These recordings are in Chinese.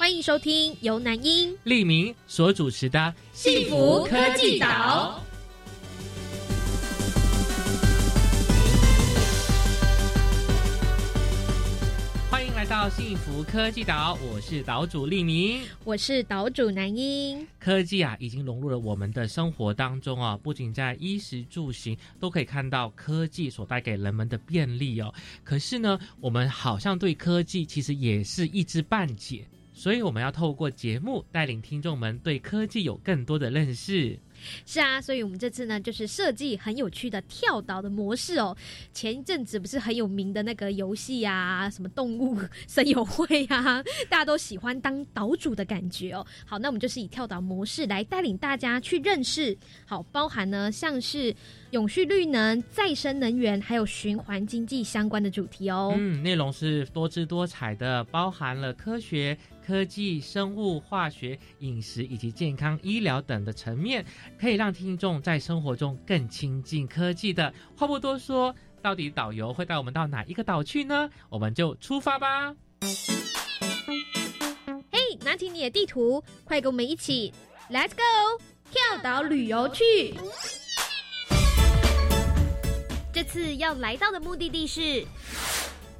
欢迎收听由南英、利明所主持的《幸福科技岛》。欢迎来到幸福科技岛，我是岛主利明，我是岛主南英。科技啊，已经融入了我们的生活当中啊，不仅在衣食住行都可以看到科技所带给人们的便利哦。可是呢，我们好像对科技其实也是一知半解。所以我们要透过节目带领听众们对科技有更多的认识。是啊，所以我们这次呢，就是设计很有趣的跳岛的模式哦。前一阵子不是很有名的那个游戏啊，什么动物森友会啊，大家都喜欢当岛主的感觉哦。好，那我们就是以跳岛模式来带领大家去认识，好，包含呢像是永续绿能、再生能源，还有循环经济相关的主题哦。嗯，内容是多姿多彩的，包含了科学。科技、生物、化学、饮食以及健康、医疗等的层面，可以让听众在生活中更亲近科技的。话不多说，到底导游会带我们到哪一个岛去呢？我们就出发吧！嘿，拿起你的地图，快跟我们一起，Let's go，跳岛旅游去！这次要来到的目的地是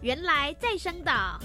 原来再生岛。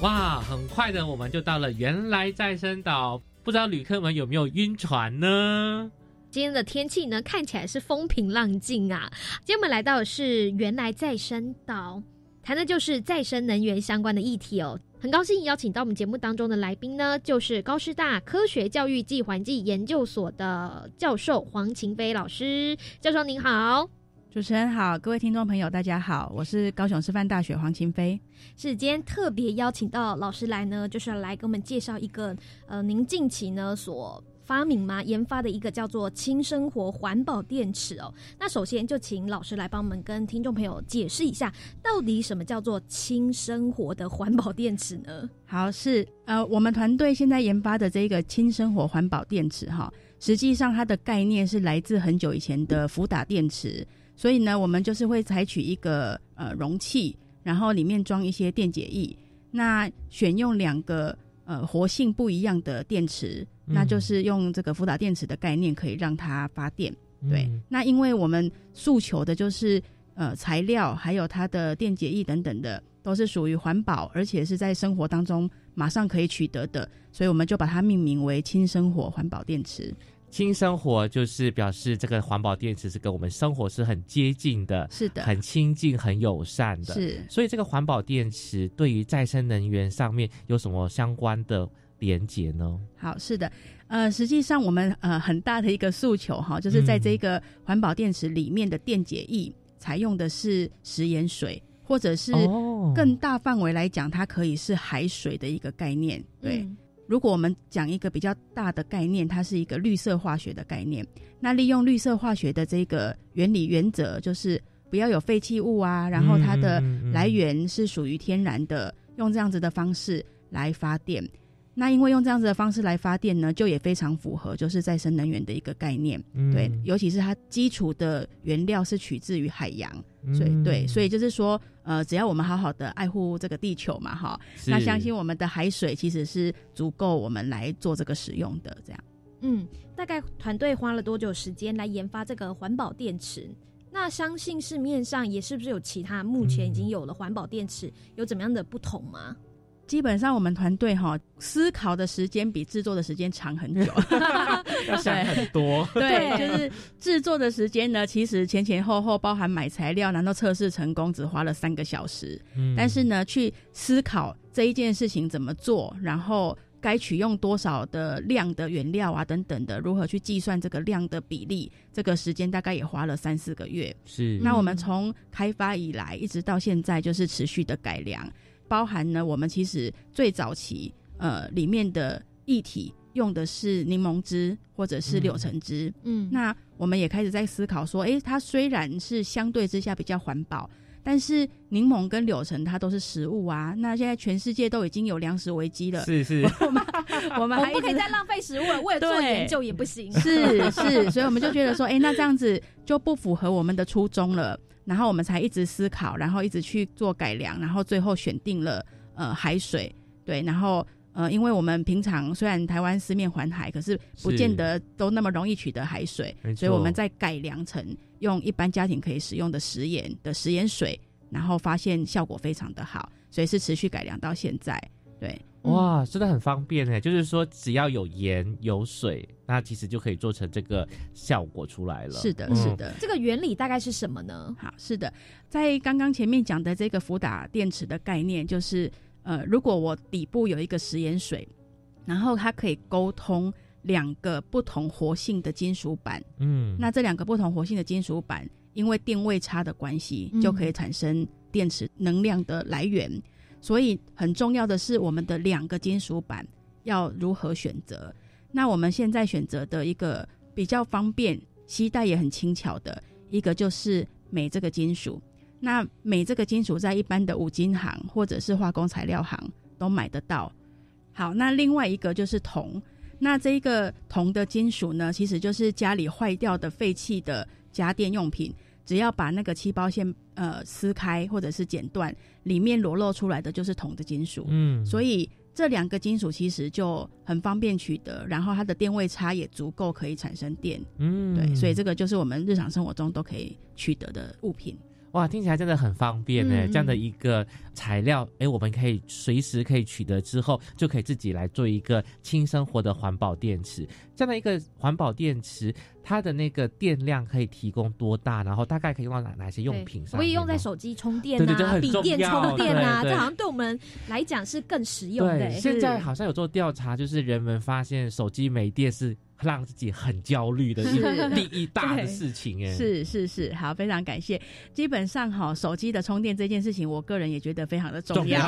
哇，很快的，我们就到了原来再生岛。不知道旅客们有没有晕船呢？今天的天气呢，看起来是风平浪静啊。今天我们来到的是原来再生岛，谈的就是再生能源相关的议题哦。很高兴邀请到我们节目当中的来宾呢，就是高师大科学教育暨环境研究所的教授黄晴飞老师。教授您好。主持人好，各位听众朋友，大家好，我是高雄师范大学黄晴飞。是今天特别邀请到老师来呢，就是来给我们介绍一个呃，您近期呢所发明嘛研发的一个叫做轻生活环保电池哦。那首先就请老师来帮我们跟听众朋友解释一下，到底什么叫做轻生活的环保电池呢？好，是呃，我们团队现在研发的这个轻生活环保电池哈，实际上它的概念是来自很久以前的福打电池。所以呢，我们就是会采取一个呃容器，然后里面装一些电解液，那选用两个呃活性不一样的电池，那就是用这个福打电池的概念，可以让它发电。对，那因为我们诉求的就是呃材料还有它的电解液等等的都是属于环保，而且是在生活当中马上可以取得的，所以我们就把它命名为轻生活环保电池。轻生活就是表示这个环保电池是跟我们生活是很接近的，是的，很亲近、很友善的。是，所以这个环保电池对于再生能源上面有什么相关的连接呢？好，是的，呃，实际上我们呃很大的一个诉求哈，就是在这个环保电池里面的电解液采用的是食盐水，或者是更大范围来讲，它可以是海水的一个概念，对。如果我们讲一个比较大的概念，它是一个绿色化学的概念。那利用绿色化学的这个原理原则，就是不要有废弃物啊，然后它的来源是属于天然的，用这样子的方式来发电。那因为用这样子的方式来发电呢，就也非常符合就是再生能源的一个概念，对，尤其是它基础的原料是取自于海洋，所以对，所以就是说，呃，只要我们好好的爱护这个地球嘛，哈，那相信我们的海水其实是足够我们来做这个使用的，这样。嗯，大概团队花了多久时间来研发这个环保电池？那相信市面上也是不是有其他目前已经有了环保电池，有怎么样的不同吗？基本上我们团队哈思考的时间比制作的时间长很久，要想很多。对，就是制作的时间呢，其实前前后后包含买材料，难道测试成功只花了三个小时？嗯，但是呢，去思考这一件事情怎么做，然后该取用多少的量的原料啊，等等的，如何去计算这个量的比例，这个时间大概也花了三四个月。是，那我们从开发以来一直到现在，就是持续的改良，包含呢，我们其实最早期呃里面的液体用的是柠檬汁或者是柳橙汁，嗯，那我们也开始在思考说，诶，它虽然是相对之下比较环保。但是柠檬跟柳橙它都是食物啊，那现在全世界都已经有粮食危机了，是是，我们 我们还不可以再浪费食物了，为了做研究也不行，是是，所以我们就觉得说，哎，那这样子就不符合我们的初衷了，然后我们才一直思考，然后一直去做改良，然后最后选定了呃海水，对，然后呃，因为我们平常虽然台湾四面环海，可是不见得都那么容易取得海水，所以我们在改良成。用一般家庭可以使用的食盐的食盐水，然后发现效果非常的好，所以是持续改良到现在。对，哇，真的很方便哎，就是说只要有盐有水，那其实就可以做成这个效果出来了。是的，是的。这个原理大概是什么呢？好，是的，在刚刚前面讲的这个福打电池的概念，就是呃，如果我底部有一个食盐水，然后它可以沟通。两个不同活性的金属板，嗯，那这两个不同活性的金属板，因为电位差的关系，就可以产生电池能量的来源。所以很重要的是，我们的两个金属板要如何选择？那我们现在选择的一个比较方便、携带也很轻巧的一个，就是镁这个金属。那镁这个金属在一般的五金行或者是化工材料行都买得到。好，那另外一个就是铜。那这一个铜的金属呢，其实就是家里坏掉的废弃的家电用品，只要把那个气包线呃撕开或者是剪断，里面裸露出来的就是铜的金属。嗯，所以这两个金属其实就很方便取得，然后它的电位差也足够可以产生电。嗯，对，所以这个就是我们日常生活中都可以取得的物品。哇，听起来真的很方便呢。这样的一个材料，哎，我们可以随时可以取得之后，就可以自己来做一个轻生活的环保电池。这样的一个环保电池，它的那个电量可以提供多大？然后大概可以用到哪哪些用品上？可以用在手机充电啊，笔电充电啊，这好像对我们来讲是更实用的。现在好像有做调查，就是人们发现手机没电是。让自己很焦虑的 一个第一大的事情，哎，是是是，好，非常感谢。基本上哈，手机的充电这件事情，我个人也觉得非常的重要。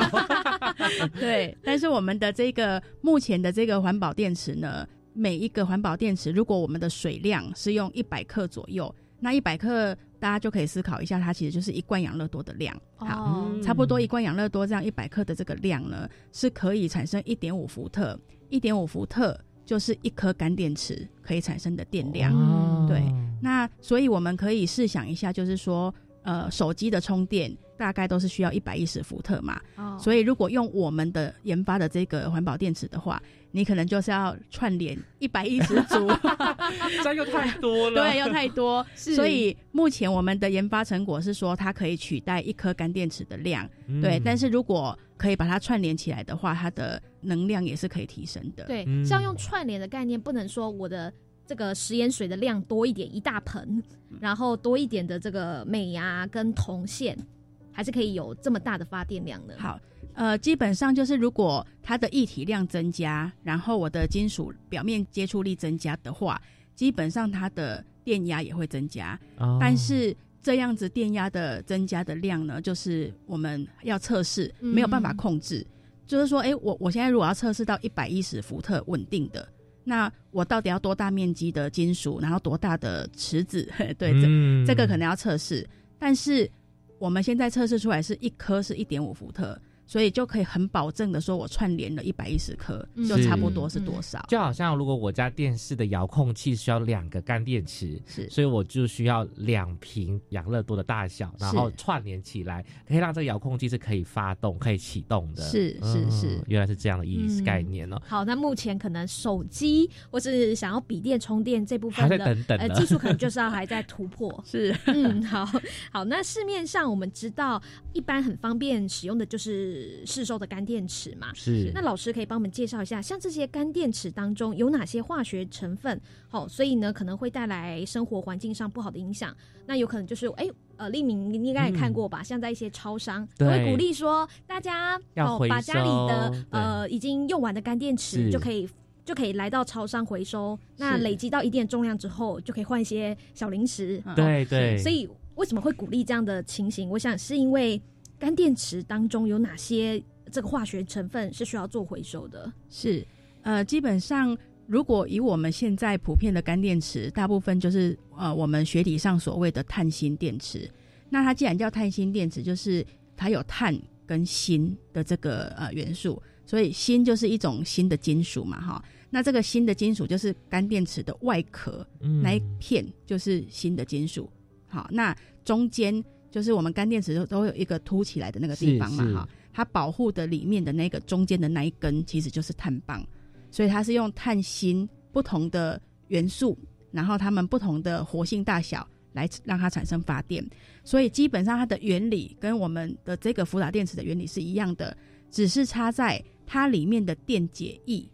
对，但是我们的这个目前的这个环保电池呢，每一个环保电池，如果我们的水量是用一百克左右，那一百克大家就可以思考一下，它其实就是一罐养乐多的量。好，差不多一罐养乐多这样一百克的这个量呢，是可以产生一点五伏特，一点五伏特。就是一颗干电池可以产生的电量，对。那所以我们可以试想一下，就是说，呃，手机的充电大概都是需要一百一十伏特嘛。哦。所以如果用我们的研发的这个环保电池的话，你可能就是要串联一百一十组，这又太多了。对，又太多。所以目前我们的研发成果是说，它可以取代一颗干电池的量。对。但是如果可以把它串联起来的话，它的能量也是可以提升的。对，像用串联的概念，不能说我的这个食盐水的量多一点，一大盆，然后多一点的这个镁啊跟铜线，还是可以有这么大的发电量的。好，呃，基本上就是如果它的液体量增加，然后我的金属表面接触力增加的话，基本上它的电压也会增加。哦，但是。这样子电压的增加的量呢，就是我们要测试，没有办法控制。就是说，哎，我我现在如果要测试到一百一十伏特稳定的，那我到底要多大面积的金属，然后多大的池子？对，这这个可能要测试。但是我们现在测试出来是一颗是一点五伏特。所以就可以很保证的说，我串联了一百一十克，就差不多是多少？就好像如果我家电视的遥控器需要两个干电池，是，所以我就需要两瓶养乐多的大小，然后串联起来，可以让这个遥控器是可以发动、可以启动的。是是是，原来是这样的意思概念哦。好，那目前可能手机或是想要笔电充电这部分的等等呃技术，可能就是要还在突破。是，嗯，好好。那市面上我们知道，一般很方便使用的就是。就是市售的干电池嘛。是那老师可以帮我们介绍一下，像这些干电池当中有哪些化学成分？好、所以呢可能会带来生活环境上不好的影响。那有可能就是哎。呃，立明你应该也看过吧？像在一些超商，都会鼓励说大家哦把家里的呃已经用完的干电池就可以就可以来到超商回收。那累积到一定的重量之后，就可以换一些小零食。嗯对对，所以为什么会鼓励这样的情形？我想是因为干电池当中有哪些这个化学成分是需要做回收的？是，呃，基本上如果以我们现在普遍的干电池，大部分就是呃我们学理上所谓的碳锌电池。那它既然叫碳锌电池，就是它有碳跟锌的这个呃元素，所以锌就是一种新的金属嘛，哈。那这个新的金属就是干电池的外壳，嗯那一片就是新的金属。好，那中间就是我们干电池都都有一个凸起来的那个地方嘛，哈，它保护的里面的那个中间的那一根其实就是碳棒，所以它是用碳锌不同的元素，然后它们不同的活性大小来让它产生发电，所以基本上它的原理跟我们的这个福打电池的原理是一样的，只是差在它里面的电解液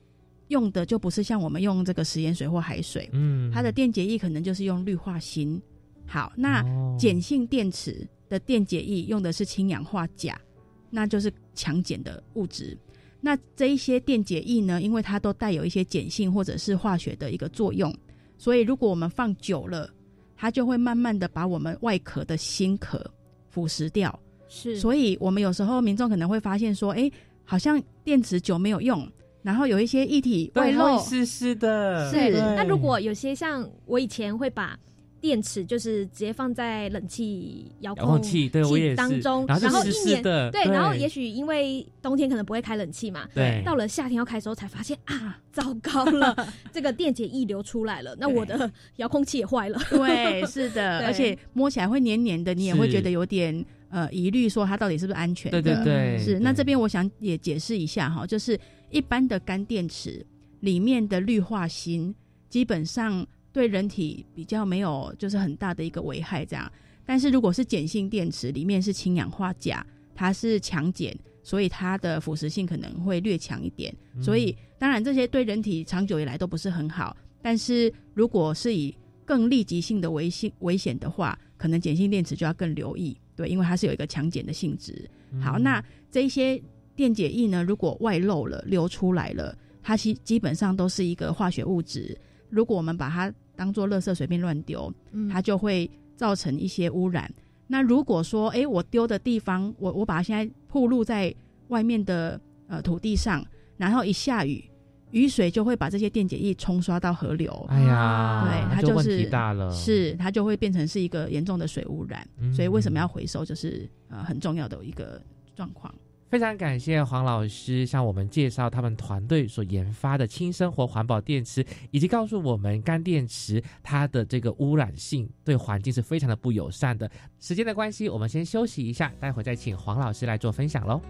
用的就不是像我们用这个食盐水或海水，嗯。它的电解液可能就是用氯化锌。好，那哦碱性电池的电解液用的是氢氧化钾，那就是强碱的物质。那这一些电解液呢，因为它都带有一些碱性或者是化学的一个作用，所以如果我们放久了，它就会慢慢的把我们外壳的锌壳腐蚀掉。是所以我们有时候民众可能会发现说，哎，好像电池久没有用，然后有一些液体外对漏，湿湿的，是。那如果有些像我以前会把电池就是直接放在冷气遥遥控器对我也当中，然后一年对，然后也许因为冬天可能不会开冷气嘛，对到了夏天要开的时候才发现啊，糟糕了，这个电解液流出来了，那我的遥控器也坏了。对，是的，而且摸起来会黏黏的，你也会是觉得有点呃疑虑，说它到底是不是安全的？对对对，是。那对这边我想也解释一下哈，就是一般的干电池里面的氯化锌，基本上对人体比较没有就是很大的一个危害这样。但是如果是碱性电池，里面是氢氧化钾，它是强碱，所以它的腐蚀性可能会略强一点。嗯所以当然这些对人体长久以来都不是很好。但是如果是以更立即性的危险危险的话，可能碱性电池就要更留意，对，因为它是有一个强碱的性质。嗯好，那这一些电解液呢，如果外漏了、流出来了，它其基本上都是一个化学物质。如果我们把它当做垃圾随便乱丢，嗯它就会造成一些污染。那如果说，哎，我丢的地方，我我把它现在铺露在外面的呃土地上，然后一下雨，雨水就会把这些电解液冲刷到河流，哎呀，对那就问它就是题大了，是它就会变成是一个严重的水污染。嗯所以为什么要回收，就是呃很重要的一个状况。非常感谢黄老师向我们介绍他们团队所研发的轻生活环保电池，以及告诉我们干电池它的这个污染性对环境是非常的不友善的。时间的关系，我们先休息一下，待会再请黄老师来做分享喽。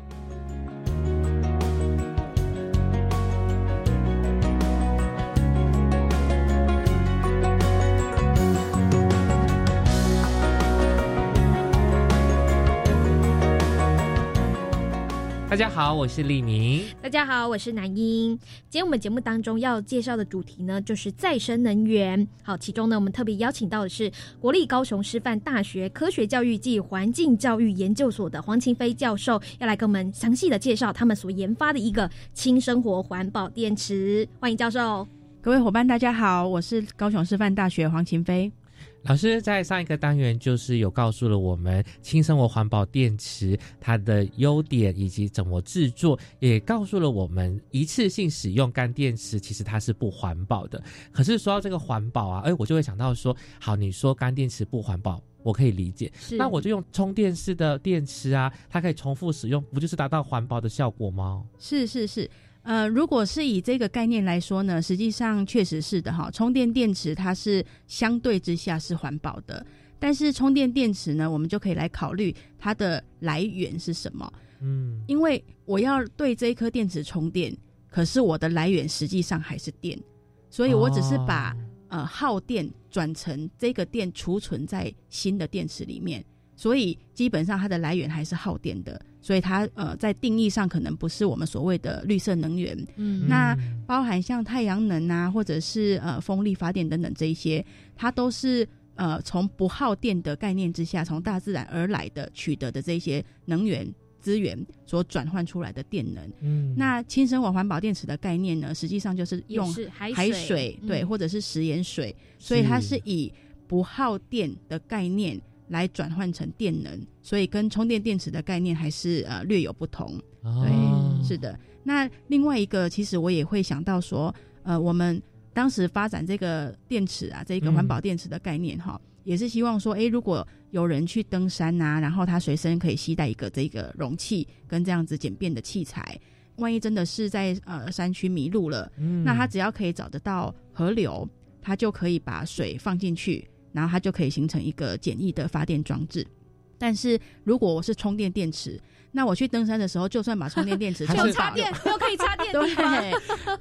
大家好，我是李明。大家好，我是南英。今天我们节目当中要介绍的主题呢，就是再生能源。好，其中呢，我们特别邀请到的是国立高雄师范大学科学教育暨环境教育研究所的黄晴飞教授，要来跟我们详细的介绍他们所研发的一个轻生活环保电池。欢迎教授。各位伙伴，大家好，我是高雄师范大学黄晴飞。老师在上一个单元就是有告诉了我们轻生活环保电池它的优点以及怎么制作，也告诉了我们一次性使用干电池其实它是不环保的。可是说到这个环保啊，哎，我就会想到说，好，你说干电池不环保，我可以理解，那我就用充电式的电池啊，它可以重复使用，不就是达到环保的效果吗？是是是，呃，如果是以这个概念来说呢，实际上确实是的哈。充电电池它是相对之下是环保的，但是充电电池呢，我们就可以来考虑它的来源是什么。嗯，因为我要对这一颗电池充电，可是我的来源实际上还是电，所以我只是把、哦呃耗电转成这个电储存在新的电池里面。所以基本上它的来源还是耗电的，所以它呃在定义上可能不是我们所谓的绿色能源。嗯那包含像太阳能啊，或者是呃风力发电等等这一些，它都是呃从不耗电的概念之下，从大自然而来的取得的这些能源资源所转换出来的电能。嗯那轻生活环保电池的概念呢，实际上就是用是海海水水对，嗯或者是食盐水，所以它是以不耗电的概念来转换成电能，所以跟充电电池的概念还是呃略有不同。对，哦是的。那另外一个，其实我也会想到说，呃，我们当时发展这个电池啊，这个环保电池的概念哈，也是希望说，诶，如果有人去登山呐、然后他随身可以携带一个这个容器跟这样子简便的器材，万一真的是在呃山区迷路了，嗯那他只要可以找得到河流，他就可以把水放进去，然后它就可以形成一个简易的发电装置。但是如果我是充电电池，那我去登山的时候，就算把充电电池 有插电，有可以插电的地方。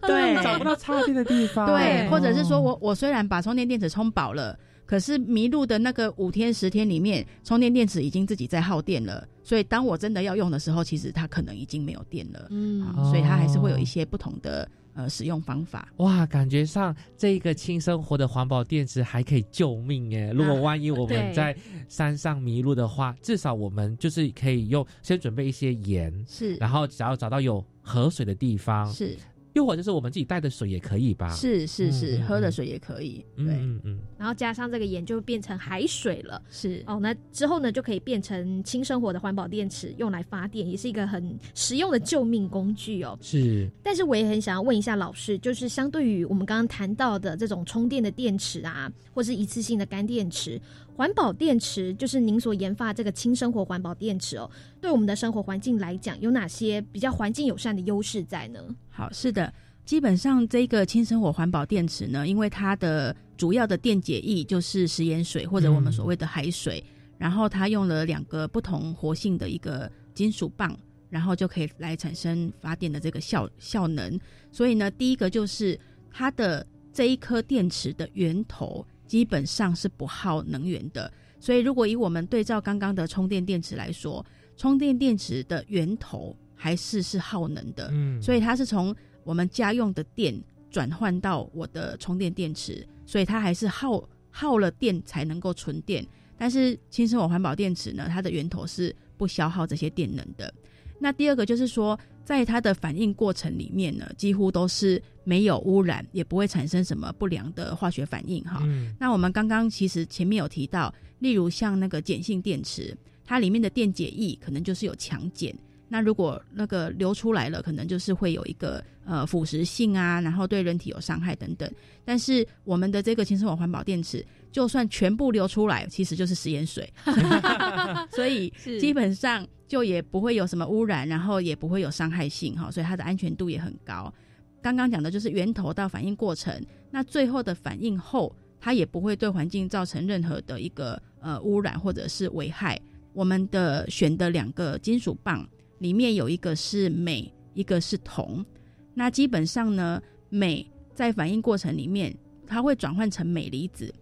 对对找不到插电的地方，对，或者是说哦我我虽然把充电电池充饱了，可是迷路的那个五天十天里面，充电电池已经自己在耗电了，所以当我真的要用的时候，其实它可能已经没有电了。嗯啊，所以它还是会有一些不同的呃使用方法。哇，感觉上这个轻生活的环保电池还可以救命耶！如果万一我们在山上迷路的话，至少我们就是可以用先准备一些盐，是然后只要找到有河水的地方，是又或者是我们自己带的水也可以吧？，是是是，喝的水也可以。嗯对，嗯嗯，然后加上这个盐就变成海水了。是哦，那之后呢就可以变成轻生活的环保电池，用来发电，也是一个很实用的救命工具哦。是但是我也很想要问一下老师，就是相对于我们刚刚谈到的这种充电的电池啊，或是一次性的干电池，环保电池就是您所研发这个轻生活环保电池哦，对我们的生活环境来讲，有哪些比较环境友善的优势在呢？好，是的。基本上，这个轻生活环保电池呢，因为它的主要的电解液就是食盐水或者我们所谓的海水，然后它用了两个不同活性的一个金属棒，然后就可以来产生发电的这个效效能。所以呢，第一个就是它的这一颗电池的源头基本上是不耗能源的。所以，如果以我们对照刚刚的充电电池来说，充电电池的源头还是是耗能的。嗯，所以它是从我们家用的电转换到我的充电电池，所以它还是耗耗了电才能够存电。但是轻生活环保电池呢，它的源头是不消耗这些电能的。那第二个就是说，在它的反应过程里面呢，几乎都是没有污染，也不会产生什么不良的化学反应哈。嗯那我们刚刚其实前面有提到，例如像那个碱性电池，它里面的电解液可能就是有强碱。那如果那个流出来了，可能就是会有一个呃腐蚀性啊，然后对人体有伤害等等。但是我们的这个轻生活环保电池，就算全部流出来，其实就是食盐水 所以基本上就也不会有什么污染，然后也不会有伤害性哈，所以它的安全度也很高。刚刚讲的就是源头到反应过程，那最后的反应后，它也不会对环境造成任何的一个呃污染或者是危害。我们的选的两个金属棒里面有一个是镁，一个是铜。那基本上呢，镁在反应过程里面，它会转换成镁离子，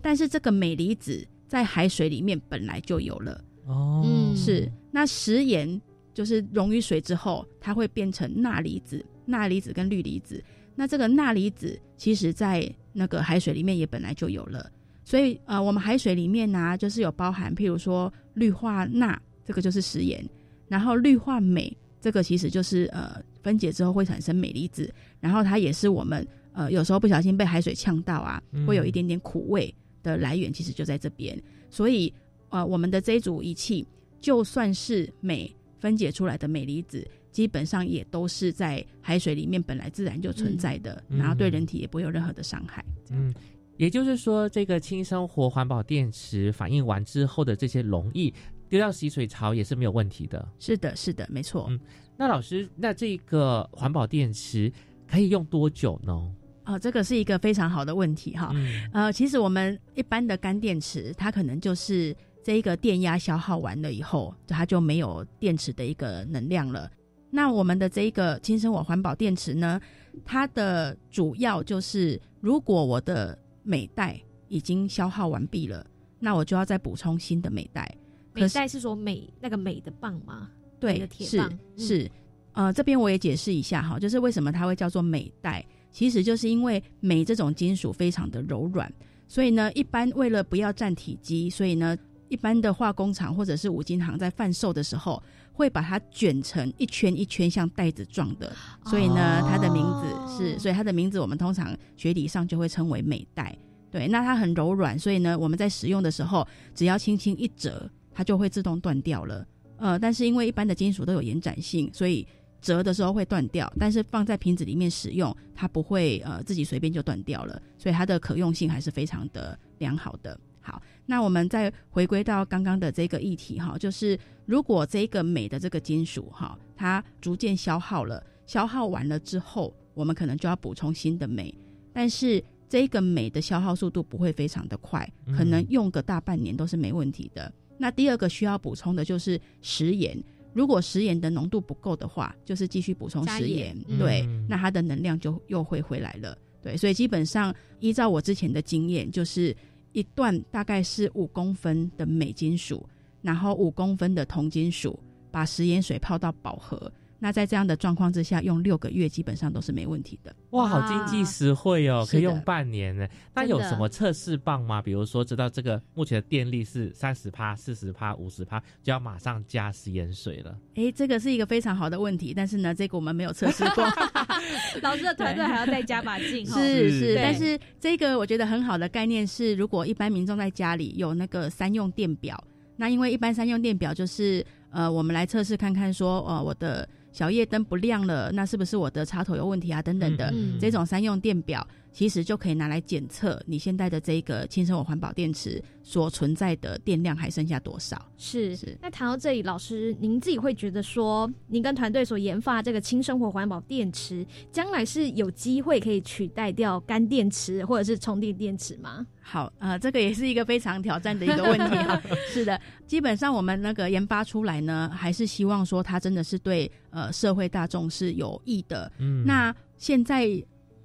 但是这个镁离子在海水里面本来就有了。哦，嗯是，那食盐就是溶于水之后，它会变成钠离子、钠离子跟氯离子。那这个钠离子其实在那个海水里面也本来就有了，所以呃，我们海水里面呢、就是有包含，譬如说氯化钠，这个就是食盐，然后氯化镁，这个其实就是呃分解之后会产生镁离子，然后它也是我们呃有时候不小心被海水呛到啊，嗯会有一点点苦味的来源，其实就在这边。所以呃，我们的这一组仪器，就算是镁分解出来的镁离子，基本上也都是在海水里面本来自然就存在的，嗯然后对人体也不会有任何的伤害。嗯，也就是说，这个轻生活环保电池反应完之后的这些溶液丢到洗水槽也是没有问题的。是的，是的，没错。嗯那老师，那这个环保电池可以用多久呢？哦，这个是一个非常好的问题哈。嗯呃，其实我们一般的干电池，它可能就是这一个电压消耗完了以后，它就没有电池的一个能量了。那我们的这一个轻生活环保电池呢，它的主要就是，如果我的镁带已经消耗完毕了，那我就要再补充新的镁带。镁带是说美那个美的棒吗？对，是是，呃，这边我也解释一下哈，就是为什么它会叫做镁带，其实就是因为镁这种金属非常的柔软，所以呢，一般为了不要占体积，所以呢，一般的化工厂或者是五金行在贩售的时候，会把它卷成一圈一圈像袋子状的，所以呢，它的名字是，所以它的名字我们通常学理上就会称为镁带。对，那它很柔软，所以呢，我们在使用的时候，只要轻轻一折，它就会自动断掉了。呃，但是因为一般的金属都有延展性，所以折的时候会断掉。但是放在瓶子里面使用，它不会呃自己随便就断掉了，所以它的可用性还是非常的良好的。好，那我们再回归到刚刚的这个议题哈，就是如果这个镁的这个金属哈，它逐渐消耗了，消耗完了之后，我们可能就要补充新的镁，但是这个镁的消耗速度不会非常的快，可能用个大半年都是没问题的。那第二个需要补充的就是食盐，如果食盐的浓度不够的话，就是继续补充食盐，对，那它的能量就又会回来了，对，所以基本上依照我之前的经验，就是一段大概是五公分的镁金属，然后五公分的铜金属，把食盐水泡到饱和。那在这样的状况之下，用六个月基本上都是没问题的。哇，好经济实惠哦，可以用半年呢。那有什么测试棒吗？比如说，知道这个目前的电力是三十帕、四十帕、五十帕，就要马上加食盐水了。哎，这个是一个非常好的问题，但是呢，这个我们没有测试过。老师的团队还要再加把劲。是是，但是这个我觉得很好的概念是，如果一般民众在家里有那个三用电表，那因为一般三用电表就是呃，我们来测试看看说，呃，我的。小夜灯不亮了，那是不是我的插头有问题啊？等等的，这种三用电表其实就可以拿来检测你现在的这个轻生活环保电池所存在的电量还剩下多少。是是。那谈到这里，老师您自己会觉得说，您跟团队所研发这个轻生活环保电池，将来是有机会可以取代掉干电池或者是充电电池吗？好，呃，这个也是一个非常挑战的一个问题哈。是的，基本上我们那个研发出来呢，还是希望说它真的是对呃社会大众是有益的。嗯，那现在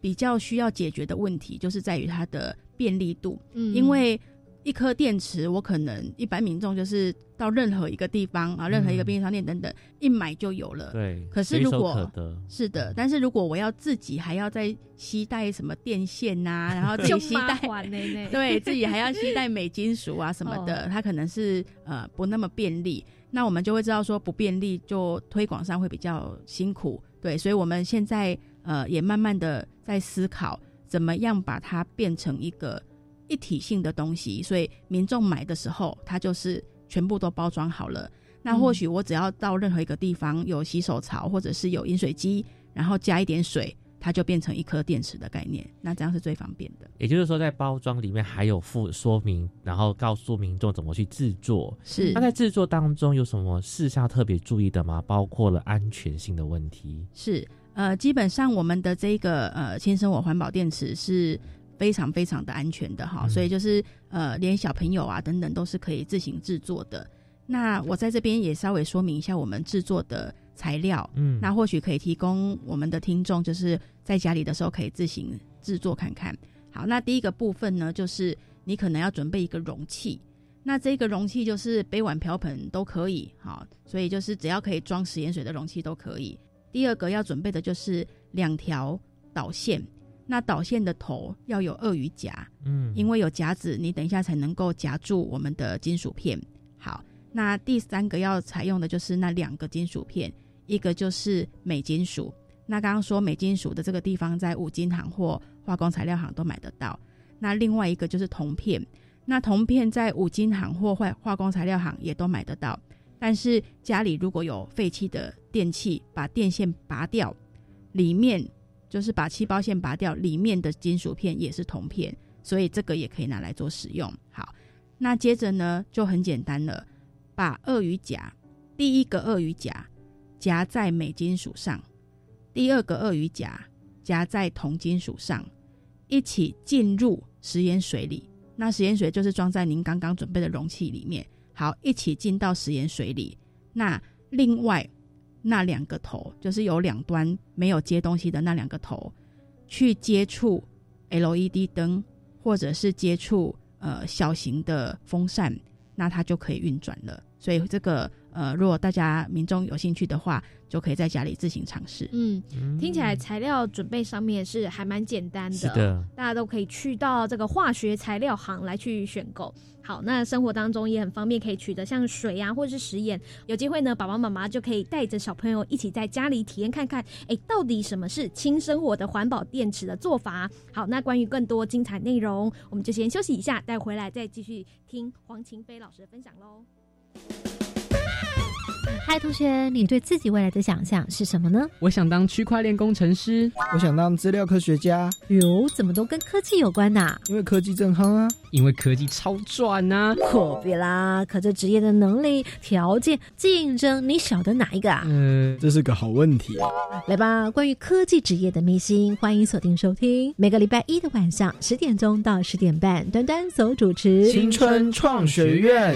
比较需要解决的问题，就是在于它的便利度。嗯，因为一颗电池，我可能一般民众就是到任何一个地方啊，任何一个便利商店等等，一买就有了。对，可是如果是的，但是如果我要自己还要再携带什么电线呐，然后自己携带，对自己还要携带镁金属啊什么的，它可能是呃不那么便利。那我们就会知道说不便利，就推广上会比较辛苦。对，所以我们现在呃也慢慢的在思考，怎么样把它变成一个。一体性的东西，所以民众买的时候，它就是全部都包装好了。那或许我只要到任何一个地方有洗手槽，或者是有饮水机，然后加一点水，它就变成一颗电池的概念。那这样是最方便的。也就是说，在包装里面还有附说明，然后告诉民众怎么去制作。是。那在制作当中有什么事项特别注意的吗？包括了安全性的问题。是。呃，基本上我们的这个呃轻生活环保电池是。非常非常的安全的哈，所以就是呃，连小朋友啊等等都是可以自行制作的。那我在这边也稍微说明一下我们制作的材料，嗯，那或许可以提供我们的听众，就是在家里的时候可以自行制作看看。好，那第一个部分呢，就是你可能要准备一个容器，那这个容器就是杯碗瓢盆都可以，好，所以就是只要可以装食盐水的容器都可以。第二个要准备的就是两条导线。那导线的头要有鳄鱼夹，嗯，因为有夹子，你等一下才能够夹住我们的金属片。好，那第三个要采用的就是那两个金属片，一个就是镁金属。那刚刚说镁金属的这个地方在五金行或化工材料行都买得到。那另外一个就是铜片，那铜片在五金行或化化工材料行也都买得到。但是家里如果有废弃的电器，把电线拔掉，里面。就是把气包线拔掉，里面的金属片也是铜片，所以这个也可以拿来做使用。好，那接着呢就很简单了，把鳄鱼夹第一个鳄鱼夹夹在镁金属上，第二个鳄鱼夹夹在铜金属上，一起进入食盐水里。那食盐水就是装在您刚刚准备的容器里面。好，一起进到食盐水里。那另外。那两个头就是有两端没有接东西的那两个头，去接触 LED 灯，或者是接触呃小型的风扇，那它就可以运转了。所以这个呃，如果大家民众有兴趣的话，就可以在家里自行尝试。嗯，听起来材料准备上面是还蛮简单的，是的，大家都可以去到这个化学材料行来去选购。好，那生活当中也很方便，可以取得像水啊，或者是食盐。有机会呢，爸爸妈妈就可以带着小朋友一起在家里体验看看，哎，到底什么是轻生活的环保电池的做法？好，那关于更多精彩内容，我们就先休息一下，待回来再继续听黄晴飞老师的分享喽。嗨，同学，你对自己未来的想象是什么呢？我想当区块链工程师，我想当资料科学家。哟，怎么都跟科技有关呐？因为科技正夯啊！因为科技超赚呐！可别啦，可这职业的能力、条件、竞争，你晓得哪一个啊？嗯，这是个好问题。来吧，关于科技职业的秘辛，欢迎锁定收听，每个礼拜一的晚上十点钟到十点半，端端所主持《青春创学院》。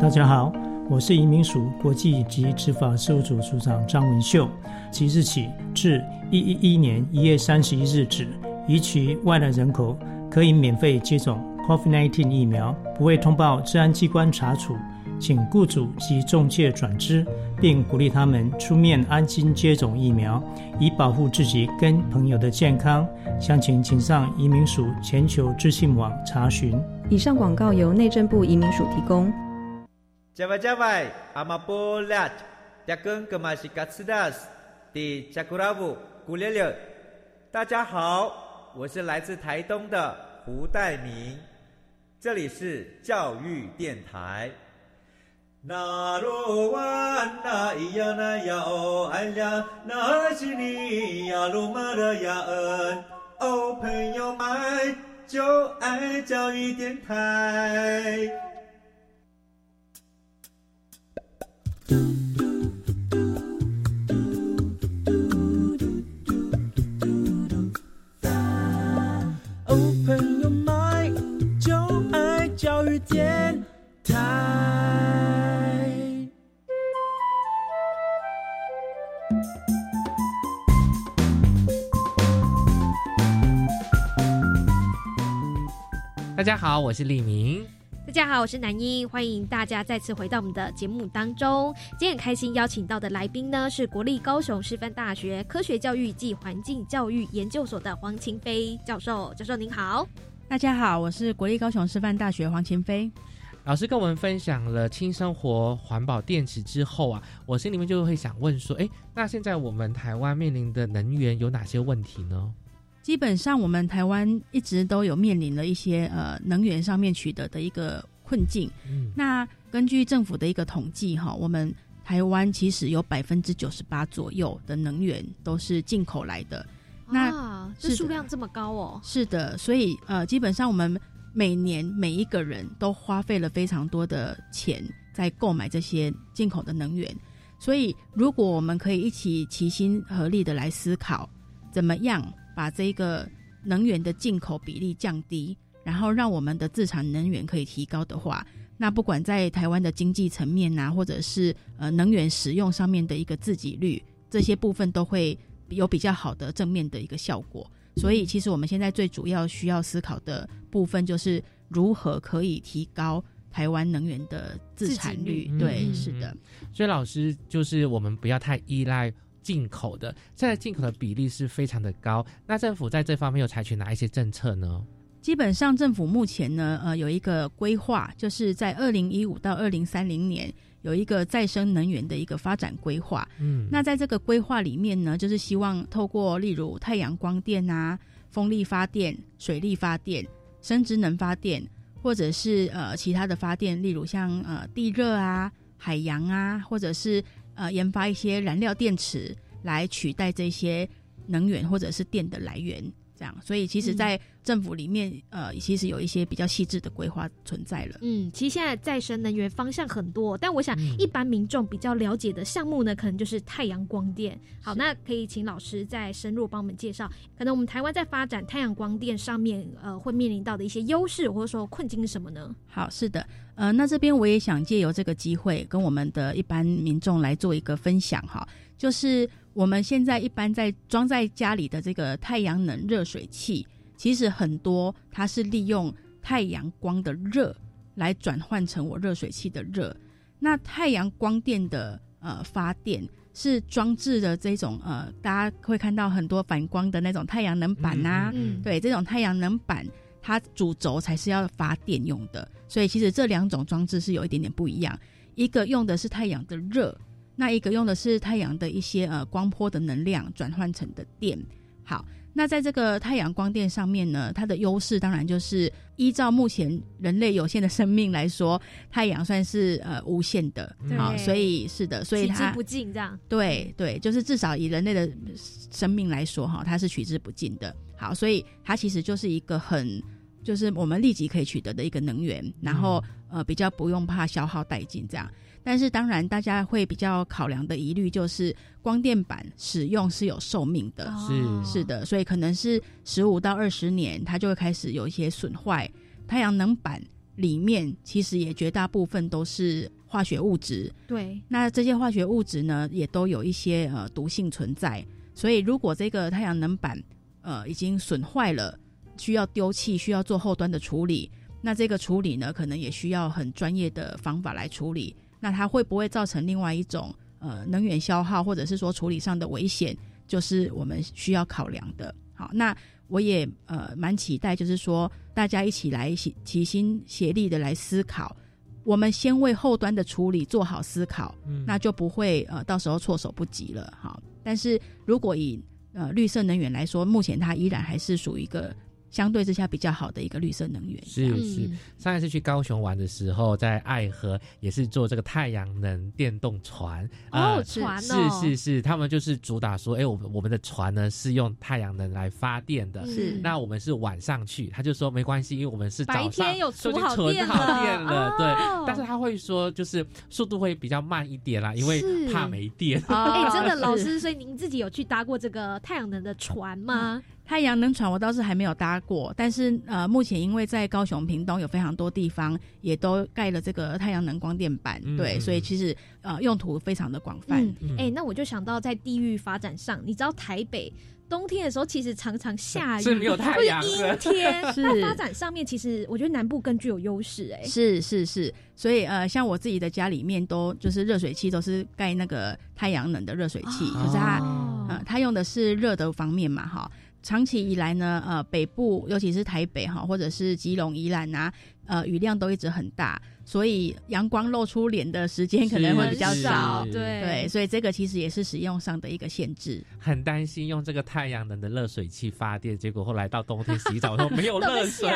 大家好，我是移民署国际及执法事务组组长张文秀。即日起至一一一年一月三十一日止，移取外来人口可以免费接种 COVID-19 疫苗，不会通报治安机关查处，请雇主及中介转知，并鼓励他们出面安心接种疫苗，以保护自己跟朋友的健康。详情请上移民署全球资讯网查询。以上广告由内政部移民署提供。加外加外，阿玛波拉，扎根格玛西卡斯达斯，迪加古拉布古列列。大家好，我是来自台东的胡代明，这里是教育电台。那罗哇那咿呀那呀哦哎呀，那是你呀鲁玛的呀恩哦，朋友们。就爱教育电台。电台。大家好，我是李明。大家好，我是南英，欢迎大家再次回到我们的节目当中。今天很开心邀请到的来宾呢，是国立高雄师范大学科学教育暨环境教育研究所的黄晴飞教授。教授您好，大家好，我是国立高雄师范大学黄晴飞老师。跟我们分享了轻生活环保电池之后啊，我心里面就会想问说，哎，那现在我们台湾面临的能源有哪些问题呢？基本上，我们台湾一直都有面临了一些呃能源上面取得的一个困境。嗯，那根据政府的一个统计，哈，我们台湾其实有百分之九十八左右的能源都是进口来的。那这数量这么高哦？是的，所以呃，基本上我们每年每一个人都花费了非常多的钱在购买这些进口的能源。所以，如果我们可以一起齐心合力的来思考，怎么样？把这个能源的进口比例降低，然后让我们的自产能源可以提高的话，那不管在台湾的经济层面啊，或者是呃能源使用上面的一个自给率，这些部分都会有比较好的正面的一个效果。所以，其实我们现在最主要需要思考的部分，就是如何可以提高台湾能源的自产率。对，是的。所以，老师就是我们不要太依赖。进口的，现在进口的比例是非常的高。那政府在这方面有采取哪一些政策呢？基本上，政府目前呢，呃，有一个规划，就是在二零一五到二零三零年有一个再生能源的一个发展规划。嗯，那在这个规划里面呢，就是希望透过例如太阳光电啊、风力发电、水力发电、生殖能发电，或者是呃其他的发电，例如像呃地热啊、海洋啊，或者是。呃，研发一些燃料电池来取代这些能源或者是电的来源，这样。所以，其实，在政府里面呃，其实有一些比较细致的规划存在了。嗯，其实现在再生能源方向很多，但我想一般民众比较了解的项目呢，可能就是太阳光电。好，那可以请老师再深入帮我们介绍，可能我们台湾在发展太阳光电上面，呃，会面临到的一些优势或者说困境是什么呢？好，是的，呃，那这边我也想借由这个机会，跟我们的一般民众来做一个分享哈，就是我们现在一般在装在家里的这个太阳能热水器。其实很多它是利用太阳光的热来转换成我热水器的热。那太阳光电的呃发电是装置的这种呃，大家会看到很多反光的那种太阳能板呐，对，这种太阳能板它主轴才是要发电用的。所以其实这两种装置是有一点点不一样，一个用的是太阳的热，那一个用的是太阳的一些呃光波的能量转换成的电。好。那在这个太阳光电上面呢，它的优势当然就是依照目前人类有限的生命来说，太阳算是呃无限的啊，所以是的，所以它取之不尽这样。对对，就是至少以人类的生命来说哈，它是取之不尽的。好，所以它其实就是一个很就是我们立即可以取得的一个能源，然后呃比较不用怕消耗殆尽这样。但是当然，大家会比较考量的疑虑就是光电板使用是有寿命的，是是的，所以可能是十五到二十年，它就会开始有一些损坏。太阳能板里面其实也绝大部分都是化学物质，对，那这些化学物质呢，也都有一些呃毒性存在。所以如果这个太阳能板呃已经损坏了，需要丢弃，需要做后端的处理，那这个处理呢，可能也需要很专业的方法来处理。那它会不会造成另外一种呃能源消耗，或者是说处理上的危险，就是我们需要考量的。好，那我也呃蛮期待，就是说大家一起来齐心协力的来思考，我们先为后端的处理做好思考，那就不会呃到时候措手不及了。好，但是如果以呃绿色能源来说，目前它依然还是属于一个。相对之下比较好的一个绿色能源。是是，上一次去高雄玩的时候，在爱河也是坐这个太阳能电动船。哦，船是是是，他们就是主打说，哎，我们我们的船呢是用太阳能来发电的。是，那我们是晚上去，他就说没关系，因为我们是白天有存好电了。对，但是他会说，就是速度会比较慢一点啦，因为怕没电。哎，真的，老师，所以您自己有去搭过这个太阳能的船吗？太阳能船我倒是还没有搭过，但是呃，目前因为在高雄屏东有非常多地方也都盖了这个太阳能光电板，对，所以其实呃用途非常的广泛。哎，那我就想到在地域发展上，你知道台北冬天的时候其实常常下雨，是没有太阳，阴天。是发展上面，其实我觉得南部更具有优势。哎，是是是，所以呃，像我自己的家里面都就是热水器都是盖那个太阳能的热水器，可是它呃它用的是热的方面嘛，哈。长期以来呢，呃，北部尤其是台北哈，或者是基隆、宜兰啊，呃，雨量都一直很大，所以阳光露出脸的时间可能会比较少。对对，所以这个其实也是使用上的一个限制。很担心用这个太阳能的热水器发电，结果后来到冬天洗澡时候没有 热水，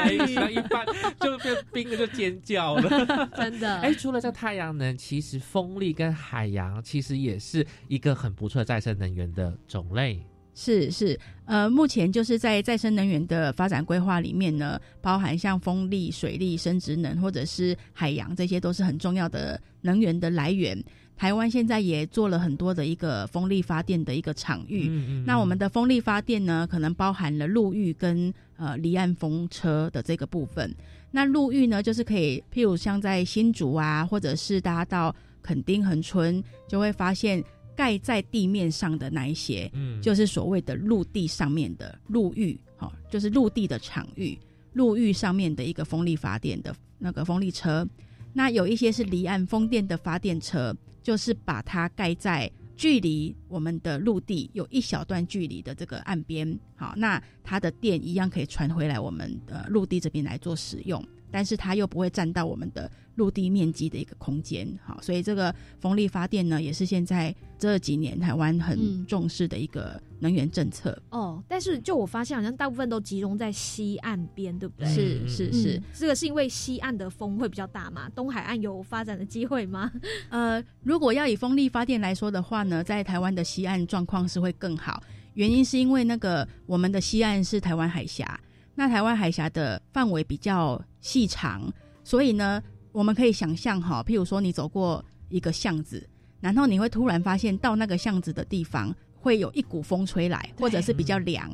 一般就变冰了，就尖叫了。真的。哎，除了这太阳能，其实风力跟海洋其实也是一个很不错的再生能源的种类。是是，呃，目前就是在再生能源的发展规划里面呢，包含像风力、水力、生殖能或者是海洋，这些都是很重要的能源的来源。台湾现在也做了很多的一个风力发电的一个场域。那我们的风力发电呢，可能包含了陆域跟呃离岸风车的这个部分。那陆域呢，就是可以，譬如像在新竹啊，或者是大家到垦丁、恒春，就会发现。盖在地面上的那一些，嗯，就是所谓的陆地上面的陆域，哈，就是陆地的场域，陆域上面的一个风力发电的那个风力车。那有一些是离岸风电的发电车，就是把它盖在距离我们的陆地有一小段距离的这个岸边，好，那它的电一样可以传回来我们的陆地这边来做使用。但是它又不会占到我们的陆地面积的一个空间，好，所以这个风力发电呢，也是现在这几年台湾很重视的一个能源政策。哦，但是就我发现，好像大部分都集中在西岸边，对不对？是是是，这个是因为西岸的风会比较大嘛？东海岸有发展的机会吗？呃，如果要以风力发电来说的话呢，在台湾的西岸状况是会更好，原因是因为那个我们的西岸是台湾海峡。那台湾海峡的范围比较细长，所以呢，我们可以想象哈，譬如说你走过一个巷子，然后你会突然发现到那个巷子的地方会有一股风吹来，或者是比较凉。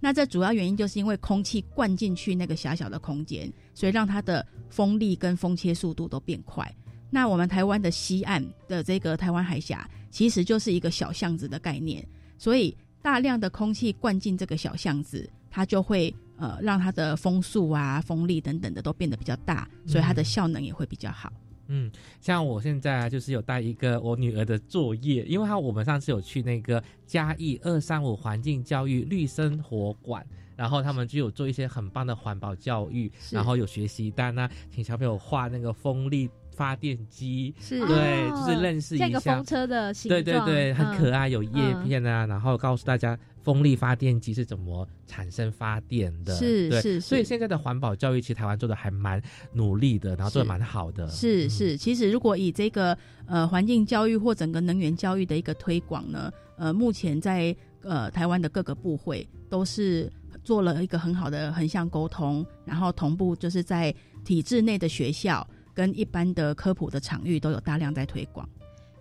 那这主要原因就是因为空气灌进去那个狭小的空间，所以让它的风力跟风切速度都变快。那我们台湾的西岸的这个台湾海峡，其实就是一个小巷子的概念，所以大量的空气灌进这个小巷子，它就会呃让它的风速啊、风力等等的都变得比较大，所以它的效能也会比较好。嗯，像我现在就是有带一个我女儿的作业，因为她我们上次有去那个嘉义二三五环境教育绿生活馆，然后他们就有做一些很棒的环保教育，然后有学习单啊，请小朋友画那个风力发电机，是。对，就是认识一下。这个风车的形状，对对，很可爱，有叶嗯片啊，然后告诉大家风力发电机是怎么产生发电的，对是是所以现在的环保教育其实台湾做的还蛮努力的，然后做的蛮好的，是是，其实如果以这个呃环境教育或整个能源教育的一个推广呢，呃，目前在呃台湾的各个部会都是做了一个很好的横向沟通，然后同步就是在体制内的学校跟一般的科普的场域都有大量在推广。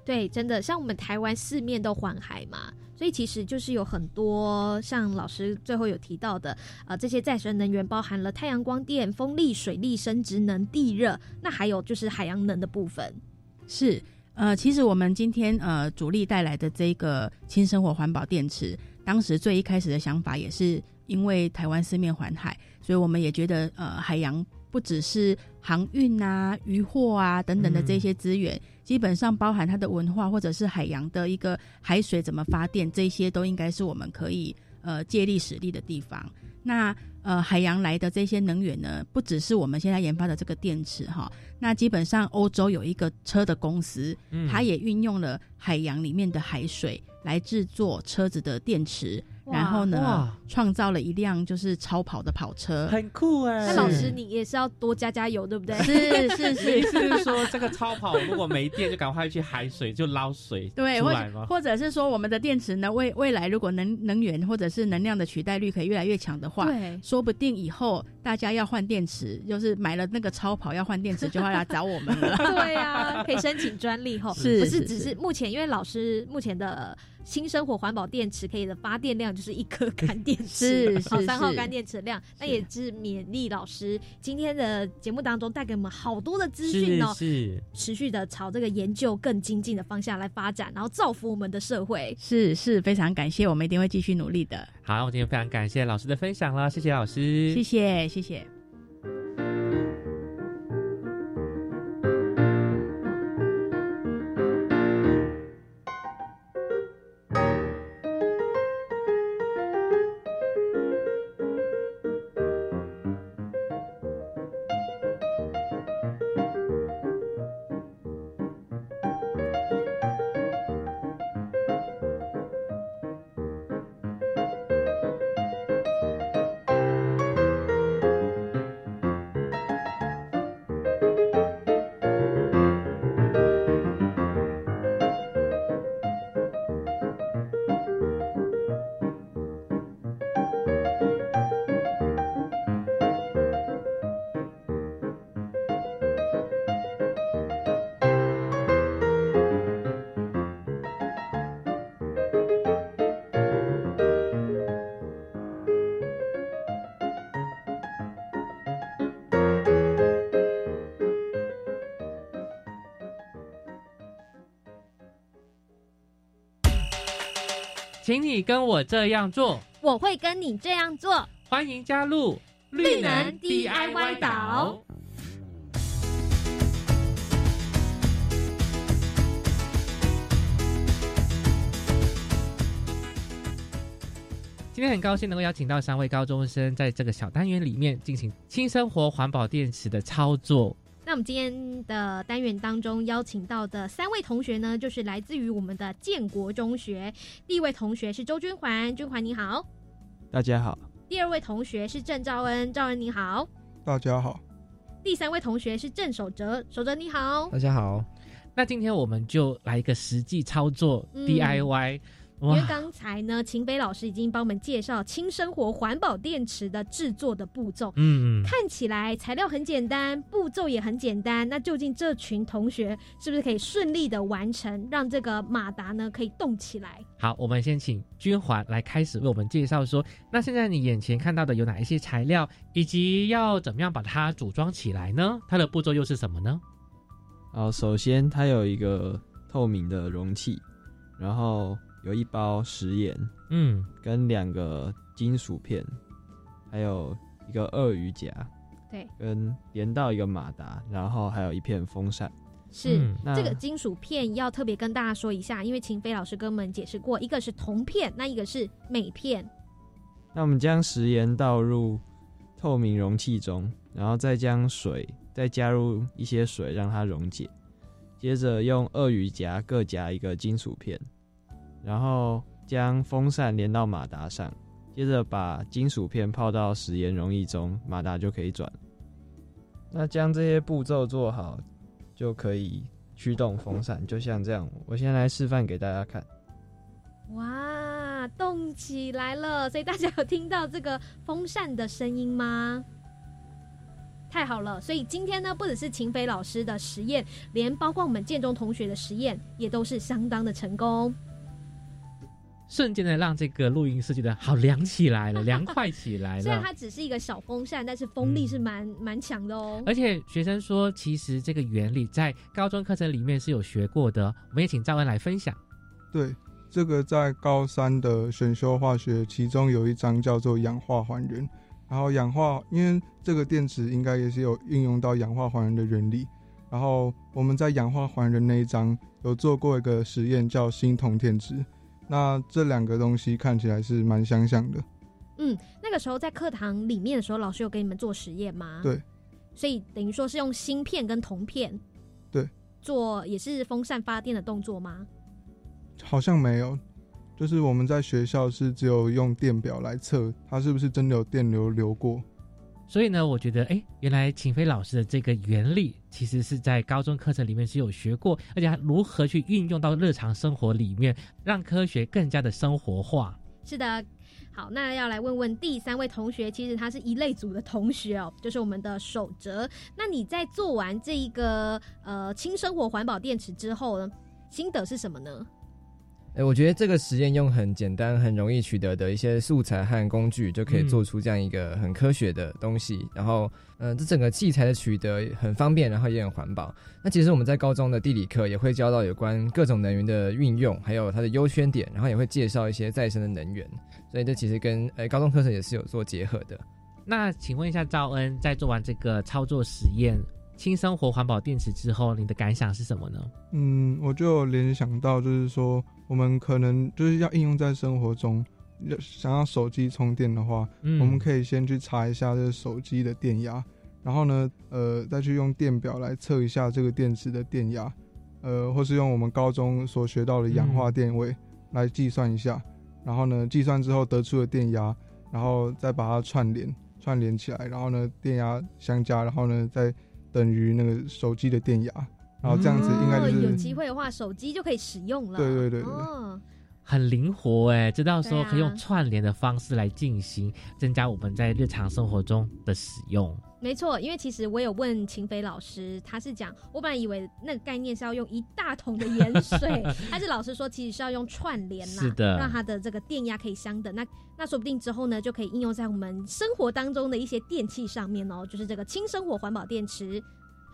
对，真的像我们台湾四面都环海嘛，所以其实就是有很多像老师最后有提到的，呃，这些再生能源包含了太阳光电、风力、水力、生殖能、地热，那还有就是海洋能的部分。是，呃，其实我们今天呃主力带来的这个轻生活环保电池，当时最一开始的想法也是因为台湾四面环海，所以我们也觉得呃海洋不只是航运啊、渔获啊等等的这些资源，基本上包含它的文化或者是海洋的一个海水怎么发电，这些都应该是我们可以呃借力使力的地方。那呃，海洋来的这些能源呢，不只是我们现在研发的这个电池哈，那基本上欧洲有一个车的公司，嗯。它也运用了海洋里面的海水来制作车子的电池，哇然后呢哇，创造了一辆就是超跑的跑车，很酷哎那老师你也是要多加加油，对不对？是是是 是说这个超跑如果没电，就赶快去海水就捞水对，或？者或者是说，我们的电池呢，未未来如果能能源或者是能量的取代率可以越来越强的话，对说不定以后大家要换电池，就是买了那个超跑要换电池，就会来找我们了。对呀、可以申请专利吼。不是不是只是目前，因为老师目前的新生活环保电池可以的发电量就是一颗干电池，是 是是哦三号干电池量。那也是勉励老师今天的节目当中带给我们好多的资讯哦，是持续的朝这个研究更精进的方向来发展，然后造福我们的社会。是是，非常感谢，我们一定会继续努力的。好，我今天非常感谢老师的分享了，谢谢老师，谢谢谢谢。请你跟我这样做，我会跟你这样做。欢迎加入绿能 DIY 岛。今天很高兴能够邀请到三位高中生，在这个小单元里面进行轻生活环保电池的操作。那我们今天的单元当中邀请到的三位同学呢，就是来自于我们的建国中学。第一位同学是周君环，君环你好；大家好，第二位同学是郑兆恩，兆恩你好；大家好，第三位同学是郑守哲，守哲你好。大家好。那今天我们就来一个实际操作、嗯 DIY。因为刚才呢，秦北老师已经帮我们介绍轻生活环保电池的制作的步骤。嗯，看起来材料很简单，步骤也很简单。那究竟这群同学是不是可以顺利的完成，让这个马达呢可以动起来？好，我们先请君环来开始为我们介绍说，那现在你眼前看到的有哪一些材料，以及要怎么样把它组装起来呢？它的步骤又是什么呢？好，首先它有一个透明的容器，然后有一包食盐，嗯，跟两个金属片，还有一个鳄鱼夹，对，跟连到一个马达，然后还有一片风扇。是这个金属片要特别跟大家说一下，因为秦飞老师跟我们解释过，一个是铜片，那一个是镁片。那我们将食盐倒入透明容器中，然后再将水。再加入一些水让它溶解，接着用鳄鱼夹各夹一个金属片，然后将风扇连到马达上，接着把金属片泡到食盐溶液中，马达就可以转。那将这些步骤做好，就可以驱动风扇，就像这样。我先来示范给大家看。哇，动起来了！所以大家有听到这个风扇的声音吗？太好了，所以今天呢，不只是秦飞老师的实验，连包括我们建中同学的实验，也都是相当的成功。瞬间的让这个录音室觉得好凉起来了，凉快起来了。虽然它只是一个小风扇，但是风力是蛮蛮强的哦。而且学生说，其实这个原理在高中课程里面是有学过的。我们也请赵恩来分享。对，这个在高三的选修化学，其中有一章叫做氧化还原。然后氧化，因为这个电池应该也是有运用到氧化还原的原理。然后我们在氧化还原那一章有做过一个实验，叫锌铜电池。那这两个东西看起来是蛮相像的。嗯，那个时候在课堂里面的时候，老师有给你们做实验吗？对。所以等于说是用芯片跟铜片。对。做也是风扇发电的动作吗？好像没有。就是我们在学校是只有用电表来测它是不是真的有电流流过，所以呢，我觉得哎，原来秦飞老师的这个原理其实是在高中课程里面是有学过，而且如何去运用到日常生活里面，让科学更加的生活化。是的，好，那要来问问第三位同学，其实他是一类组的同学哦，就是我们的守哲。那你在做完这一个呃轻生活环保电池之后呢，心得是什么呢？哎，我觉得这个实验用很简单、很容易取得的一些素材和工具，就可以做出这样一个很科学的东西。然后，嗯，这整个器材的取得很方便，然后也很环保。那其实我们在高中的地理课也会教到有关各种能源的运用，还有它的优缺点，然后也会介绍一些再生的能源。所以这其实跟哎高中课程也是有做结合的。那请问一下赵恩，在做完这个操作实验？轻生活环保电池之后，你的感想是什么呢？嗯，我就联想到，就是说，我们可能就是要应用在生活中，想要手机充电的话，我们可以先去查一下这个手机的电压，然后呢，呃，再去用电表来测一下这个电池的电压，呃，或是用我们高中所学到的氧化电位来计算一下，然后呢，计算之后得出的电压，然后再把它串联串联起来，然后呢，电压相加，然后呢，再等于那个手机的电压，然后这样子应该就是有机会的话，手机就可以使用了。对对对对，很灵活哎，知道说可以用串联的方式来进行，增加我们在日常生活中的使用。没错，因为其实我有问秦飞老师，他是讲我本来以为那个概念是要用一大桶的盐水，但是老师说其实是要用串联啦，是的，让它的这个电压可以相等。那那说不定之后呢，就可以应用在我们生活当中的一些电器上面哦，就是这个轻生活环保电池。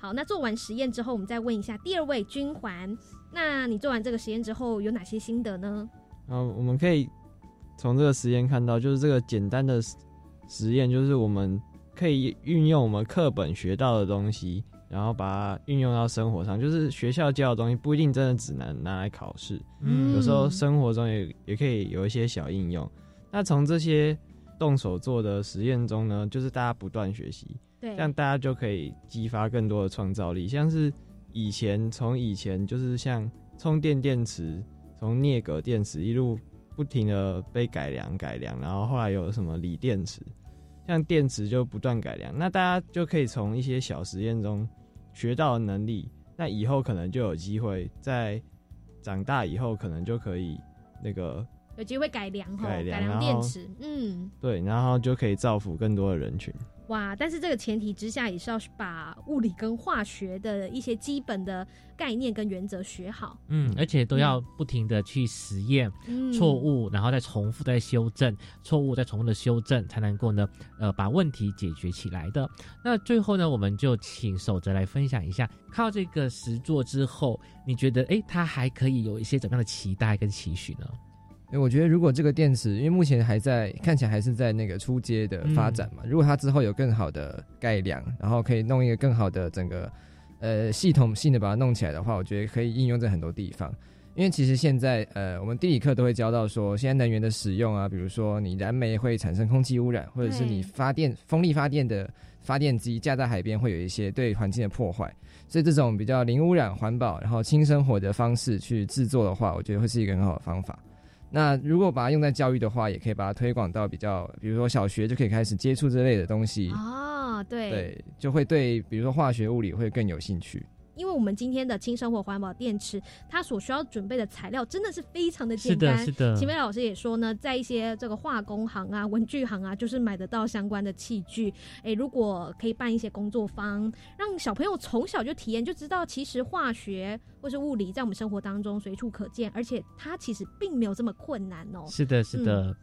好，那做完实验之后，我们再问一下第二位君环，那你做完这个实验之后有哪些心得呢？啊，我们可以从这个实验看到，就是这个简单的实验，就是我们。可以运用我们课本学到的东西，然后把它运用到生活上。就是学校教的东西不一定真的只能拿来考试，嗯，有时候生活中也也可以有一些小应用。那从这些动手做的实验中呢，就是大家不断学习，对，这样大家就可以激发更多的创造力。像是以前从以前就是像充电电池，从镍镉电池一路不停的被改良改良，然后后来有什么锂电池。像电池就不断改良，那大家就可以从一些小实验中学到能力，那以后可能就有机会在长大以后可能就可以那个有机会改良哈，改良改良电池，嗯，对，然后就可以造福更多的人群。哇！但是这个前提之下，也是要把物理跟化学的一些基本的概念跟原则学好。嗯，而且都要不停的去实验错误，然后再重复再修正错误，再重复的修正，才能够呢，呃，把问题解决起来的。那最后呢，我们就请守则来分享一下，看到这个实作之后，你觉得，哎，他还可以有一些怎么样的期待跟期许呢？哎，我觉得如果这个电池，因为目前还在看起来还是在那个初阶的发展嘛，如果它之后有更好的改良，然后可以弄一个更好的整个呃系统性的把它弄起来的话，我觉得可以应用在很多地方。因为其实现在呃，我们地理课都会教到说，现在能源的使用啊，比如说你燃煤会产生空气污染，或者是你发电风力发电的发电机架在海边会有一些对环境的破坏，所以这种比较零污染、环保，然后轻生活的方式去制作的话，我觉得会是一个很好的方法。那如果把它用在教育的话，也可以把它推广到比较，比如说小学就可以开始接触这类的东西哦，对，对，就会对，比如说化学、物理会更有兴趣。因为我们今天的轻生活环保电池，它所需要准备的材料真的是非常的简单。是的，是的。秦飞老师也说呢，在一些这个化工行啊、文具行啊，就是买得到相关的器具。哎，如果可以办一些工作坊，让小朋友从小就体验，就知道其实化学或是物理在我们生活当中随处可见，而且它其实并没有这么困难哦。是的，是的。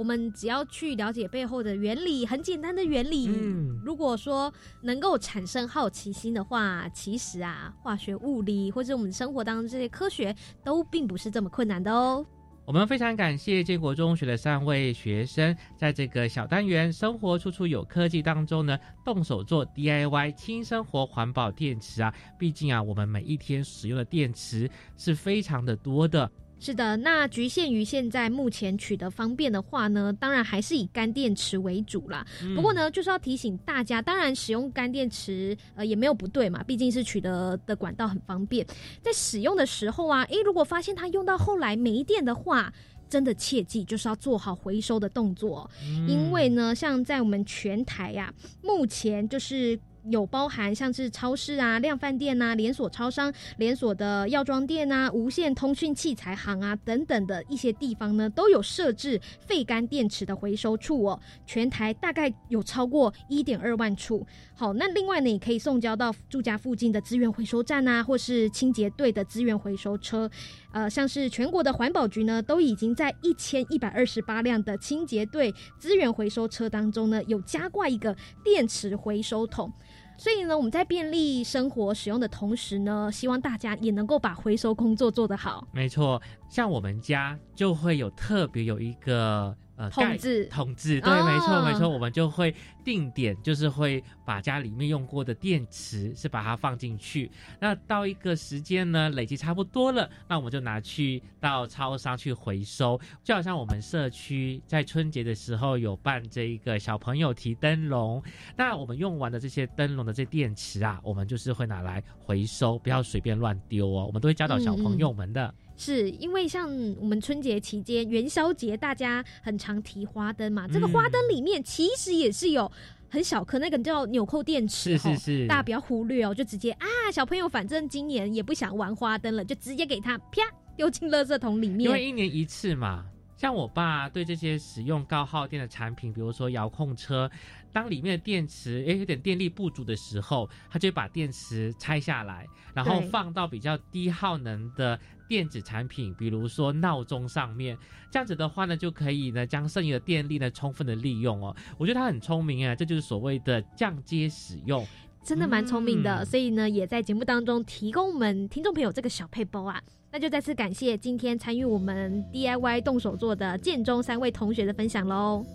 我们只要去了解背后的原理，很简单的原理。嗯，如果说能够产生好奇心的话，其实啊，化学、物理或者我们生活当中这些科学都并不是这么困难的哦。我们非常感谢建国中学的三位学生，在这个小单元“生活处处有科技”当中呢，动手做 DIY 轻生活环保电池啊。毕竟啊，我们每一天使用的电池是非常的多的。是的，那局限于现在目前取得方便的话呢，当然还是以干电池为主啦。不过呢，就是要提醒大家，当然使用干电池呃也没有不对嘛，毕竟是取得的管道很方便。在使用的时候啊，诶，如果发现它用到后来没电的话，真的切记就是要做好回收的动作，因为呢，像在我们全台呀，目前就是。有包含像是超市啊、量贩店啊、连锁超商、连锁的药妆店啊、无线通讯器材行啊等等的一些地方呢，都有设置废干电池的回收处哦。全台大概有超过一点二万处。好，那另外呢，也可以送交到住家附近的资源回收站啊，或是清洁队的资源回收车。呃，像是全国的环保局呢，都已经在一千一百二十八辆的清洁队资源回收车当中呢，有加挂一个电池回收桶。所以呢，我们在便利生活使用的同时呢，希望大家也能够把回收工作做得好。没错，像我们家就会有特别有一个。呃，统治统治，对，没错没错，我们就会定点，就是会把家里面用过的电池是把它放进去。那到一个时间呢，累积差不多了，那我们就拿去到超商去回收。就好像我们社区在春节的时候有办这一个小朋友提灯笼，那我们用完的这些灯笼的这电池啊，我们就是会拿来回收，不要随便乱丢哦。我们都会教导小朋友们的。是因为像我们春节期间元宵节，大家很常提花灯嘛。这个花灯里面其实也是有很小颗那个叫纽扣电池，是是是，大家不要忽略哦。就直接啊，小朋友反正今年也不想玩花灯了，就直接给他啪丢进垃圾桶里面。因为一年一次嘛。像我爸对这些使用高耗电的产品，比如说遥控车，当里面的电池诶有点电力不足的时候，他就把电池拆下来，然后放到比较低耗能的电子产品，比如说闹钟上面。这样子的话呢，就可以呢将剩余的电力呢充分的利用哦。我觉得他很聪明啊，这就是所谓的降阶使用。真的蛮聪明的，所以呢，也在节目当中提供我们听众朋友这个小配包啊。那就再次感谢今天参与我们 DIY 动手做的建中三位同学的分享喽，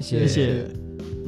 谢谢。今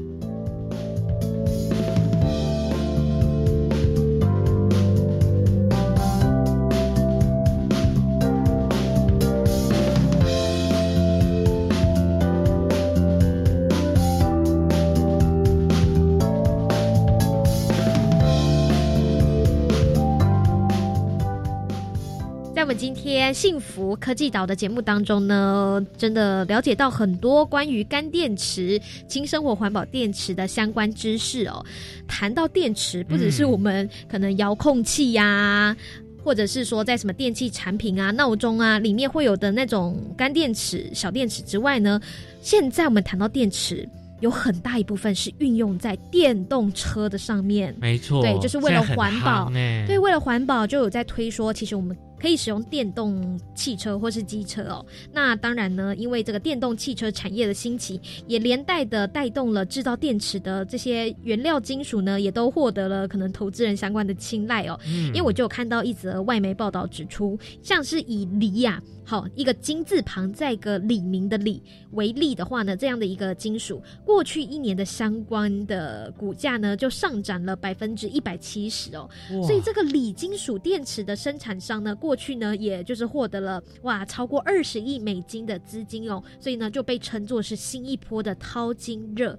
天幸福科技岛的节目当中呢，真的了解到很多关于干电池、轻生活环保电池的相关知识哦。谈到电池，不只是我们可能遥控器呀。或者是说在什么电器产品啊、闹钟啊里面会有的那种干电池、小电池之外呢，现在我们谈到电池。有很大一部分是运用在电动车的上面，没错，对，就是为了环保，对，为了环保就有在推说，其实我们。可以使用电动汽车或是机车哦。那当然呢，因为这个电动汽车产业的兴起，也连带的带动了制造电池的这些原料金属呢，也都获得了可能投资人相关的青睐哦。嗯，因为我就有看到一则外媒报道指出，像是以锂呀，好一个金字旁再一个李明的李为例的话呢，这样的一个金属，过去一年的相关的股价呢，就上涨了百分之一百七十哦。所以这个锂金属电池的生产商呢，过过去呢，也就是获得了哇超过二十亿美金的资金哦，所以呢就被称作是新一波的淘金热。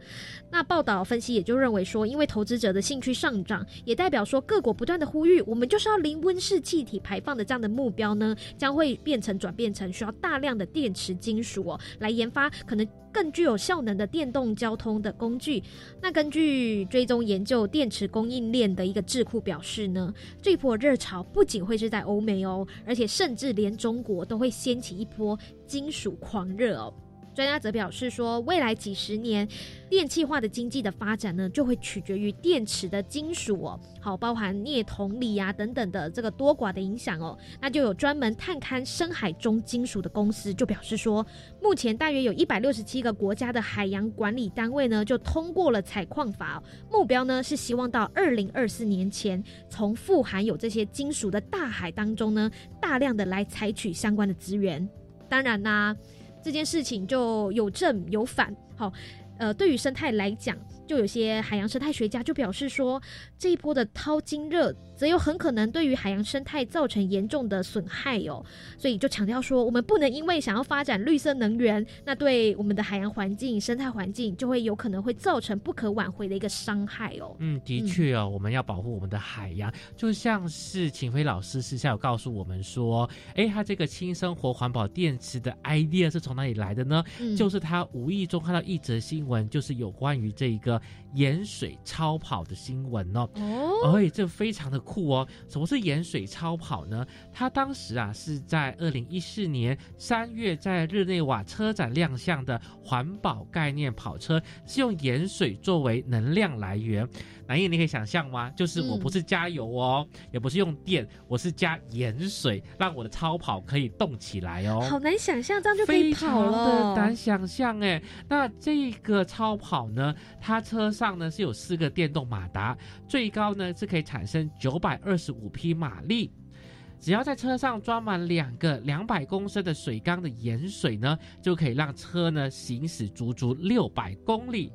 那报道分析也就认为说，因为投资者的兴趣上涨，也代表说各国不断的呼吁，我们就是要零温室气体排放的这样的目标呢，将会变成转变变成需要大量的电池金属哦，来研发可能。更具有效能的电动交通的工具。那根据追踪研究电池供应链的一个智库表示呢，这波热潮不仅会是在欧美哦，而且甚至连中国都会掀起一波金属狂热哦。专家则表示说，未来几十年电气化的经济的发展呢，就会取决于电池的金属哦，好，包含镍、铜、锂啊等等的这个多寡的影响哦。那就有专门探勘深海中金属的公司就表示说，目前大约有一百六十七个国家的海洋管理单位呢，就通过了采矿法，目标呢是希望到二零二四年前，从富含有这些金属的大海当中呢，大量的来采取相关的资源。当然啦。这件事情就有正有反，好，呃，对于生态来讲。就有些海洋生态学家就表示说，这一波的淘金热则有很可能对于海洋生态造成严重的损害哦，所以就强调说，我们不能因为想要发展绿色能源，那对我们的海洋环境、生态环境就会有可能会造成不可挽回的一个伤害哦。嗯，的确哦，我们要保护我们的海洋，就像是秦飞老师私下有告诉我们说，哎，他这个轻生活环保电池的 idea 是从哪里来的呢？就是他无意中看到一则新闻，就是有关于这一个。盐水超跑的新闻哦，哦，而且这非常的酷哦。什么是盐水超跑呢？它当时啊是在二零一四年三月在日内瓦车展亮相的环保概念跑车，是用盐水作为能量来源。南叶，你可以想象吗？就是我不是加油哦，也不是用电，我是加盐水，让我的超跑可以动起来哦。好难想象，这样就可以跑了。难想象哎。那这个超跑呢，它车上呢是有四个电动马达，最高呢是可以产生九百二十五匹马力。只要在车上装满两个两百公升的水缸的盐水呢，就可以让车呢行驶足足六百公里。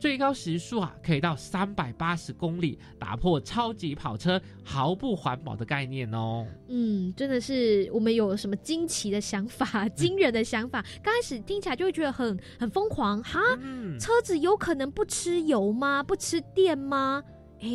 最高时速啊，可以到三百八十公里，打破超级跑车毫不环保的概念哦。嗯，真的是我们有什么惊奇的想法、惊人的想法？刚开始听起来就会觉得很很疯狂哈。车子有可能不吃油吗？不吃电吗？哎，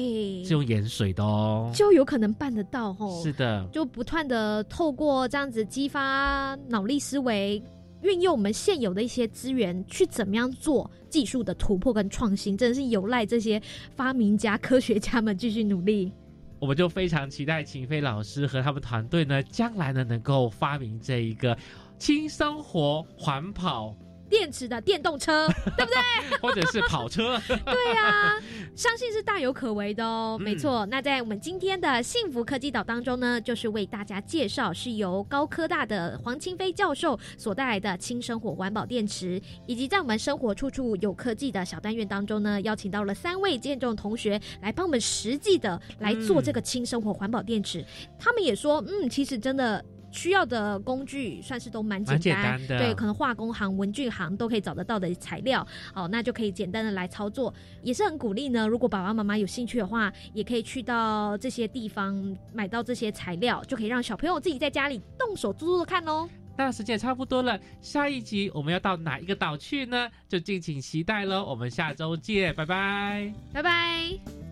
是用盐水的哦，就有可能办得到哦。是的，就不断的透过这样子激发脑力思维。运用我们现有的一些资源去怎么样做技术的突破跟创新，真的是有赖这些发明家、科学家们继续努力。我们就非常期待秦飞老师和他们团队呢，将来呢能够发明这一个轻生活环保。电池的电动车，对不对？或者是跑车？对呀，相信是大有可为的哦。没错，那在我们今天的幸福科技岛当中呢，就是为大家介绍是由高科大的黄清飞教授所带来的轻生活环保电池，以及在我们生活处处有科技的小单元当中呢，邀请到了三位建中同学来帮我们实际的来做这个轻生活环保电池。他们也说，嗯，其实真的。需要的工具算是都蛮简单的，对，可能化工行、文具行都可以找得到的材料，哦，那就可以简单的来操作，也是很鼓励呢。如果爸爸妈妈有兴趣的话，也可以去到这些地方买到这些材料，就可以让小朋友自己在家里动手做做看哦。那时间也差不多了，下一集我们要到哪一个岛去呢？就敬请期待喽。我们下周见，拜拜，拜拜。